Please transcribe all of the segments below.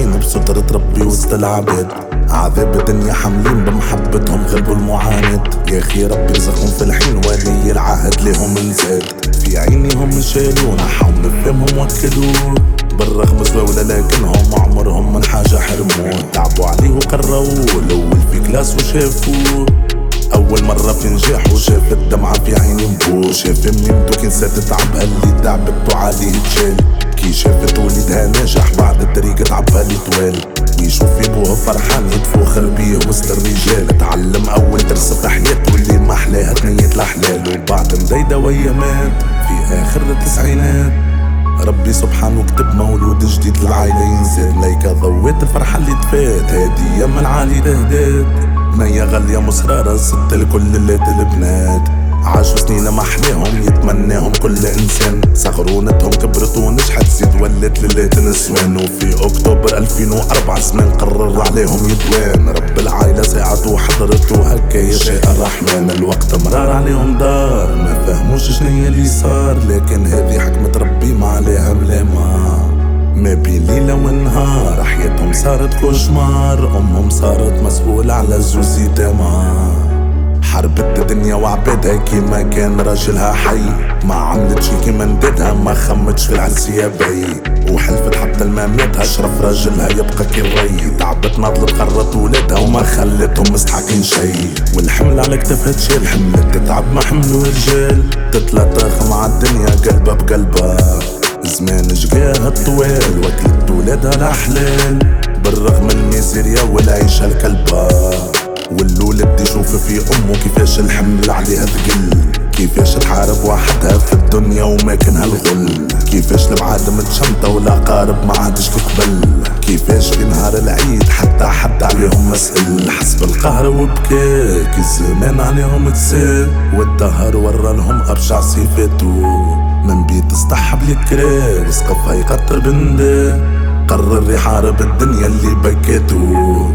العايشين بسترة ربي وسط العباد عذاب الدنيا حاملين بمحبتهم غلبوا المعاند يا أخي ربي رزقهم في الحين ولي العهد لهم زاد في عينيهم شالونا حاول نفهمهم وكلوه بالرغم زواولة لكنهم عمرهم من حاجة حرموه. تعبوا عليه وقروه الأول في كلاس وشافوه. أول مرة في نجاح وشاف الدمعة في عيني مبو شاف ميمتو كي نسات تعبها اللي تعبت عليه تشال كي شافت اللي ويشوف في بوه فرحان يتفوخر بيه وسط الرجال. تعلم أول درس في حياته اللي ما أحلاها تنية الأحلال. وبعد مديدة ويا مات في آخر التسعينات. ربي سبحانه كتب مولود جديد للعائلة. ينزل ليك ضويت الفرحة اللي تفات. هادي يم العالي تهدات بنية غالية مصرارة ست لكل الليت البنات كل إنسان. صغرونتهم كبرت ونجحت زيد ولت ليلة نسوان. وفي أكتوبر 2004 زمان قرر عليهم يدوان. رب العائلة ساعته وحضرت وهكا يشاء الرحمن. الوقت مرار عليهم دار ما فهموش شنيا اللي صار. لكن هذه حكمة ربي ما عليها ملامة. ما بين ليلة ونهار حياتهم صارت كوشمار. أمهم صارت مسؤولة على زوز يتامى حربت الدنيا وعبادها كيما كان راجلها حي. ما عملتش كيما ندادها ما خمتش في العرسية بي. وحلفت حتى الممات اشرف راجلها يبقى كي الري تعبت ناضلت قرت ولادها وما خلتهم مستحقين شي. والحمل على كتفها تشيل حملت تتعب ما حملوا رجال تتلطخ مع الدنيا قلبها بقلبها. زمان جقاها الطوال وكلت ولادها الأحلال. بالرغم الميزيريا والعيشة الكلبة. والولد يشوف في أمه كيفاش الحمل عليها ثقل كيفاش تحارب وحدها في الدنيا وماكنها الغل كيفاش البعاد متشمتة ولا قارب ما عادش قبل كيفاش في نهار العيد حتى حد عليهم مسئل حسب القهر وبكاك الزمان عليهم تسال. والدهر ورا لهم أرجع صفاته. من بيت استحب الكرا وسقفها يقطر بنده قرر يحارب الدنيا اللي بكيته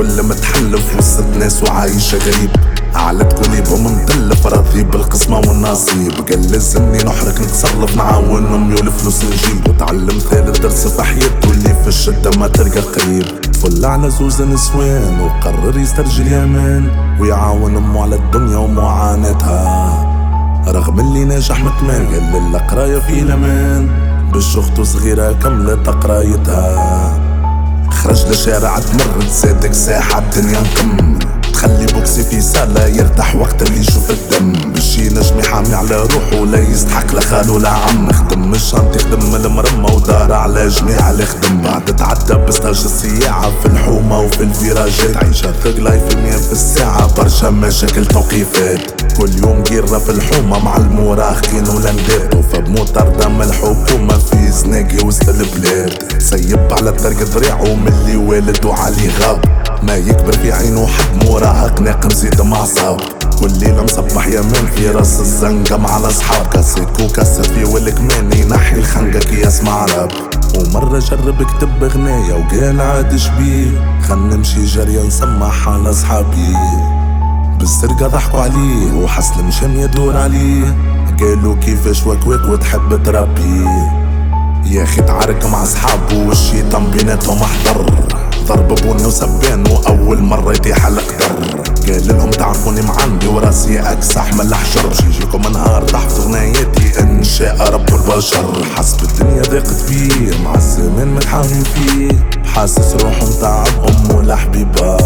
الكل متحلف وسط ناس وعايشة غريب عالت كليبهم متلف راضي بالقسمة والنصيب. قال لازمني نحرك نتصرف نعاونهم يول فلوس نجيب. وتعلم ثالث درس في حياته اللي في الشدة ما تلقى قريب. فل على زوز نسوان وقرر يسترجل يامان ويعاون أمه على الدنيا ومعاناتها. رغم اللي ناجح متماجل للقراية في الأمان. باش صغيرة كملت قرايتها خرج لشارع تمرد زادك ساحة الدنيا نقم تخلي بوكسي في سالة يرتاح وقت اللي يشوف الدم. باش ينجم يحامي على روحه لا يستحق لا خالو لا عم خدم الشنطة يخدم المرمى ودار على جميع اللي خدم بعد تعدى بستاج السياعة في الحومة وفي الفيراجات. عيشة ثقلة في مية في الساعة برشا مشاكل توقيفات. كل يوم جيرة في الحومة مع المراهقين ولندات. فبموتر دم الحكومة في زناقي وسط البلاد. سيب على الطريق ذريعه من اللي والد وعلي غاب. ما يكبر في عينه حد مراهق ناقم زيد معصاب كل ليلة مصبح يمين في راس الزنقة مع الأصحاب كاسك وكسر في والكمان ينحي الخنقة كي يسمع راب. ومرة جرب كتب غناية وقال عاد شبيه خل نمشي جريا نسمح على أصحابي. بالسرقة ضحكوا عليه وحس المشام يدور عليه. قالوا كيفاش وكواك وتحب تربي يا أخي تعارك مع أصحابه والشيطان بيناتهم أحضر. ضرب بوني وسبان وأول مرة يطيح القدر قال لهم تعرفوني معندي وراسي اكسح من الحجر يجيكم نهار تحفظ غناياتي إن شاء رب البشر. حسب الدنيا ضاقت بيه مع الزمان متحاول فيه. حاسس روحه متعب امه لحبيبه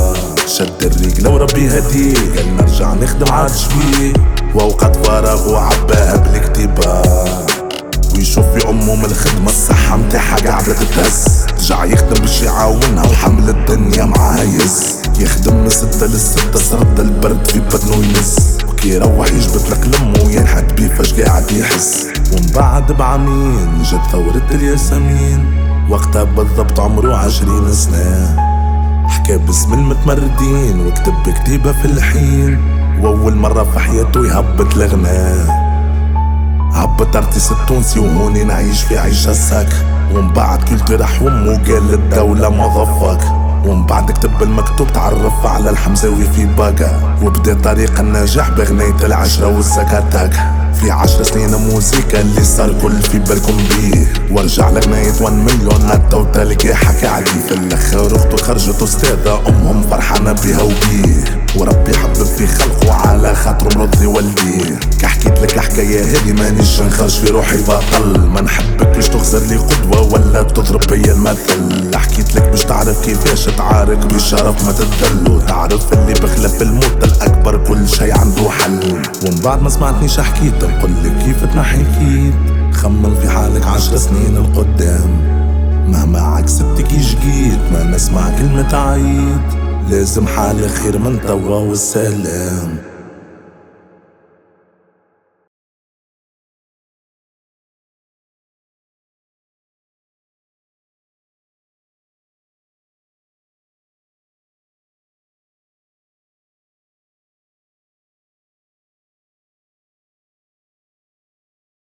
شد الرجل وربي هديه قال نرجع نخدم عاد شوية وأوقات فراغ وعباها بالكتيبة. ويشوف في امه من الخدمة الصحة متاعها قاعدة تتهز. رجع يخدم باش يعاونها وحمل الدنيا معاه يز يخدم من ستة للستة سرد البرد في بدنه ينز وكي يروح يجبد لك لمه وينحت بيه فاش قاعد يحس. ومن بعد بعامين جت ثورة الياسمين. وقتها بالضبط عمره عشرين سنة. حكى باسم المتمردين وكتب كتيبة في الحين. وأول مرة في حياته يهبط الغناء هبط ارتيس التونسي وهوني نعيش في عيشة ساك. ومن بعد كل راح وامه قال للدولة مضفك ومن بعد كتب المكتوب تعرف على الحمزاوي في باقة. وبدأ طريق النجاح بغنية العشرة والزكاتاك في عشر سنين موسيقى اللي صار كل في بالكم بيه. وارجع لغنية 1 مليون هدا وتلقي حكي عليه في الآخر اخته خرجت استاذة أمهم فرحانة بيها وبيه. وربي حبب في خلقه على والديه كحكيت لك حكاية هذي مانيش نخرج في روحي بطل. ما نحبك تخزر لي قدوة ولا تضرب بيا المثل. حكيت لك باش تعرف كيفاش تعارك بشرف ما تدل. وتعرف اللي بخلاف الموت الاكبر كل شي عنده حل. ومن بعد ما سمعتنيش حكيت نقول لك كيف تنحي كيد خمم في حالك عشر سنين القدام. مهما عكستك يجيت ما نسمع كلمة عيد لازم حالي خير من توا والسلام.